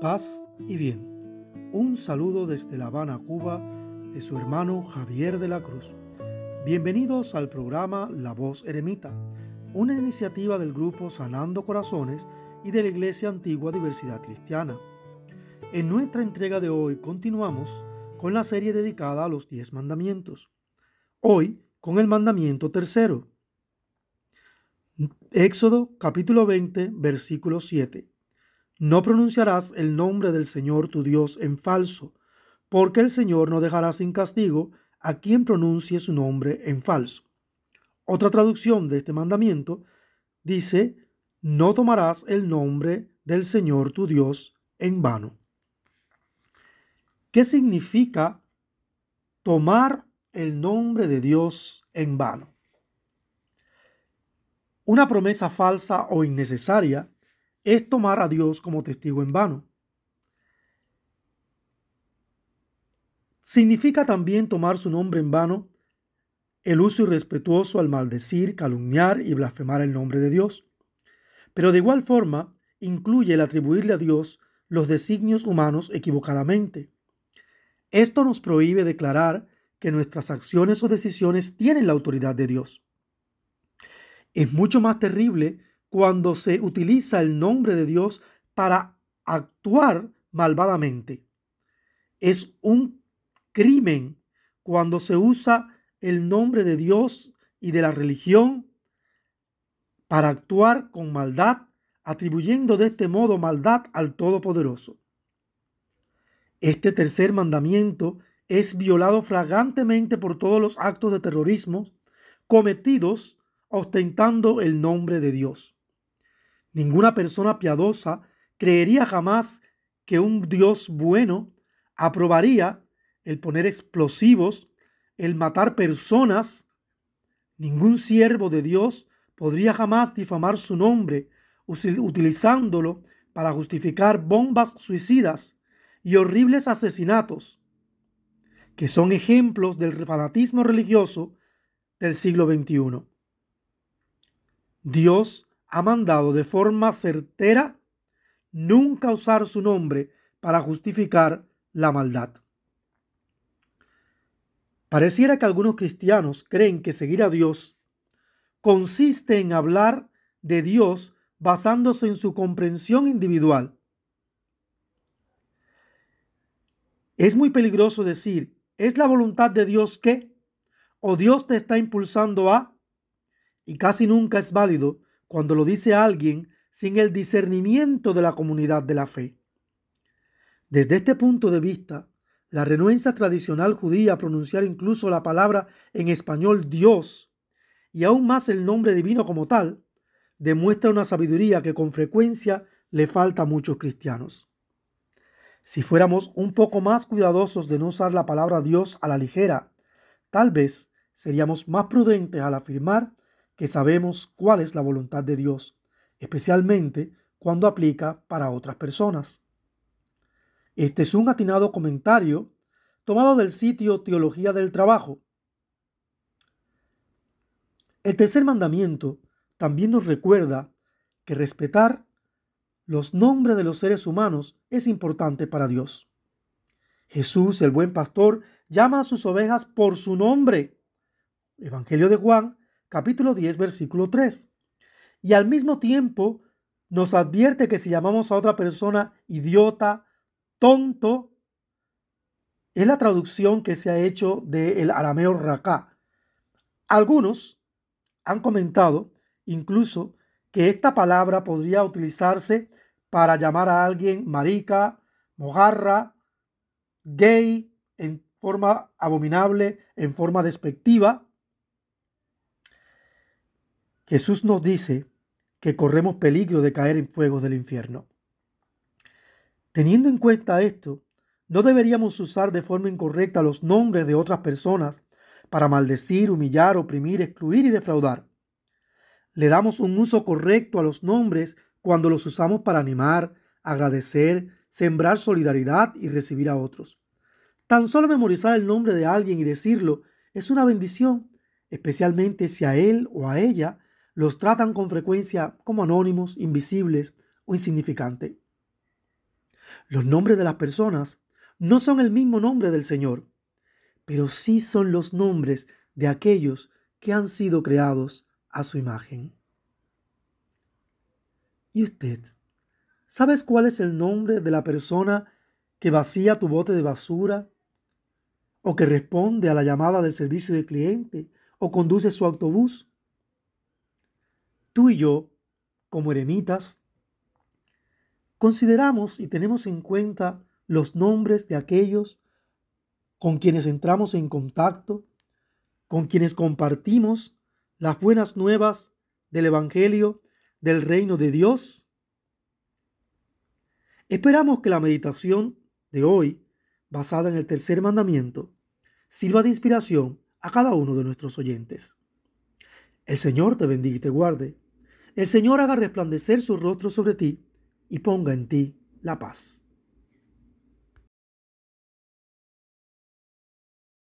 paz y bien. Un saludo desde La Habana, Cuba, de su hermano Javier de la Cruz. Bienvenidos al programa La Voz Eremita, una iniciativa del grupo Sanando Corazones y de la Iglesia Antigua Diversidad Cristiana. En nuestra entrega de hoy continuamos con la serie dedicada a los diez mandamientos. Hoy con el mandamiento tercero. Éxodo capítulo 20, versículo 7. No pronunciarás el nombre del Señor tu Dios en falso, porque el Señor no dejará sin castigo a quien pronuncie su nombre en falso. Otra traducción de este mandamiento dice, no tomarás el nombre del Señor tu Dios en vano. ¿Qué significa tomar el nombre de Dios en vano? Una promesa falsa o innecesaria es tomar a Dios como testigo en vano. Significa también tomar su nombre en vano el uso irrespetuoso al maldecir, calumniar y blasfemar el nombre de Dios. Pero de igual forma incluye el atribuirle a Dios los designios humanos equivocadamente. Esto nos prohíbe declarar que nuestras acciones o decisiones tienen la autoridad de Dios. Es mucho más terrible cuando se utiliza el nombre de Dios para actuar malvadamente. Es un crimen cuando se usa el nombre de Dios y de la religión para actuar con maldad, atribuyendo de este modo maldad al Todopoderoso. Este tercer mandamiento es violado flagrantemente por todos los actos de terrorismo cometidos ostentando el nombre de Dios. Ninguna persona piadosa creería jamás que un Dios bueno aprobaría el poner explosivos, el matar personas. Ningún siervo de Dios podría jamás difamar su nombre utilizándolo para justificar bombas suicidas y horribles asesinatos, que son ejemplos del fanatismo religioso del siglo XXI. Dios ha mandado de forma certera nunca usar su nombre para justificar la maldad. Pareciera que algunos cristianos creen que seguir a Dios consiste en hablar de Dios basándose en su comprensión individual. Es muy peligroso decir, ¿es la voluntad de Dios que? ¿O Dios te está impulsando a? Y casi nunca es válido cuando lo dice alguien sin el discernimiento de la comunidad de la fe. Desde este punto de vista, la renuencia tradicional judía a pronunciar incluso la palabra en español Dios y aún más el nombre divino como tal, demuestra una sabiduría que con frecuencia le falta a muchos cristianos. Si fuéramos un poco más cuidadosos de no usar la palabra Dios a la ligera, tal vez seríamos más prudentes al afirmar que sabemos cuál es la voluntad de Dios, especialmente cuando aplica para otras personas. Este es un atinado comentario tomado del sitio Teología del Trabajo. El tercer mandamiento también nos recuerda que respetar los nombres de los seres humanos es importante para Dios. Jesús, el buen pastor, llama a sus ovejas por su nombre. Evangelio de Juan, capítulo 10, versículo 3. Y al mismo tiempo nos advierte que si llamamos a otra persona idiota, tonto, es la traducción que se ha hecho del arameo raká. Algunos han comentado incluso que esta palabra podría utilizarse para llamar a alguien marica, mojarra, gay, en forma abominable, en forma despectiva, Jesús nos dice que corremos peligro de caer en fuegos del infierno. Teniendo en cuenta esto, no deberíamos usar de forma incorrecta los nombres de otras personas para maldecir, humillar, oprimir, excluir y defraudar. Le damos un uso correcto a los nombres cuando los usamos para animar, agradecer, sembrar solidaridad y recibir a otros. Tan solo memorizar el nombre de alguien y decirlo es una bendición, especialmente si a él o a ella los tratan con frecuencia como anónimos, invisibles o insignificantes. Los nombres de las personas no son el mismo nombre del Señor, pero sí son los nombres de aquellos que han sido creados a su imagen. ¿Y usted? ¿Sabes cuál es el nombre de la persona que vacía tu bote de basura? ¿O que responde a la llamada del servicio de cliente? ¿O conduce su autobús? Tú y yo, como eremitas, consideramos y tenemos en cuenta los nombres de aquellos con quienes entramos en contacto, con quienes compartimos las buenas nuevas del Evangelio del reino de Dios? Esperamos que la meditación de hoy, basada en el tercer mandamiento, sirva de inspiración a cada uno de nuestros oyentes. El Señor te bendiga y te guarde. El Señor haga resplandecer su rostro sobre ti y ponga en ti la paz.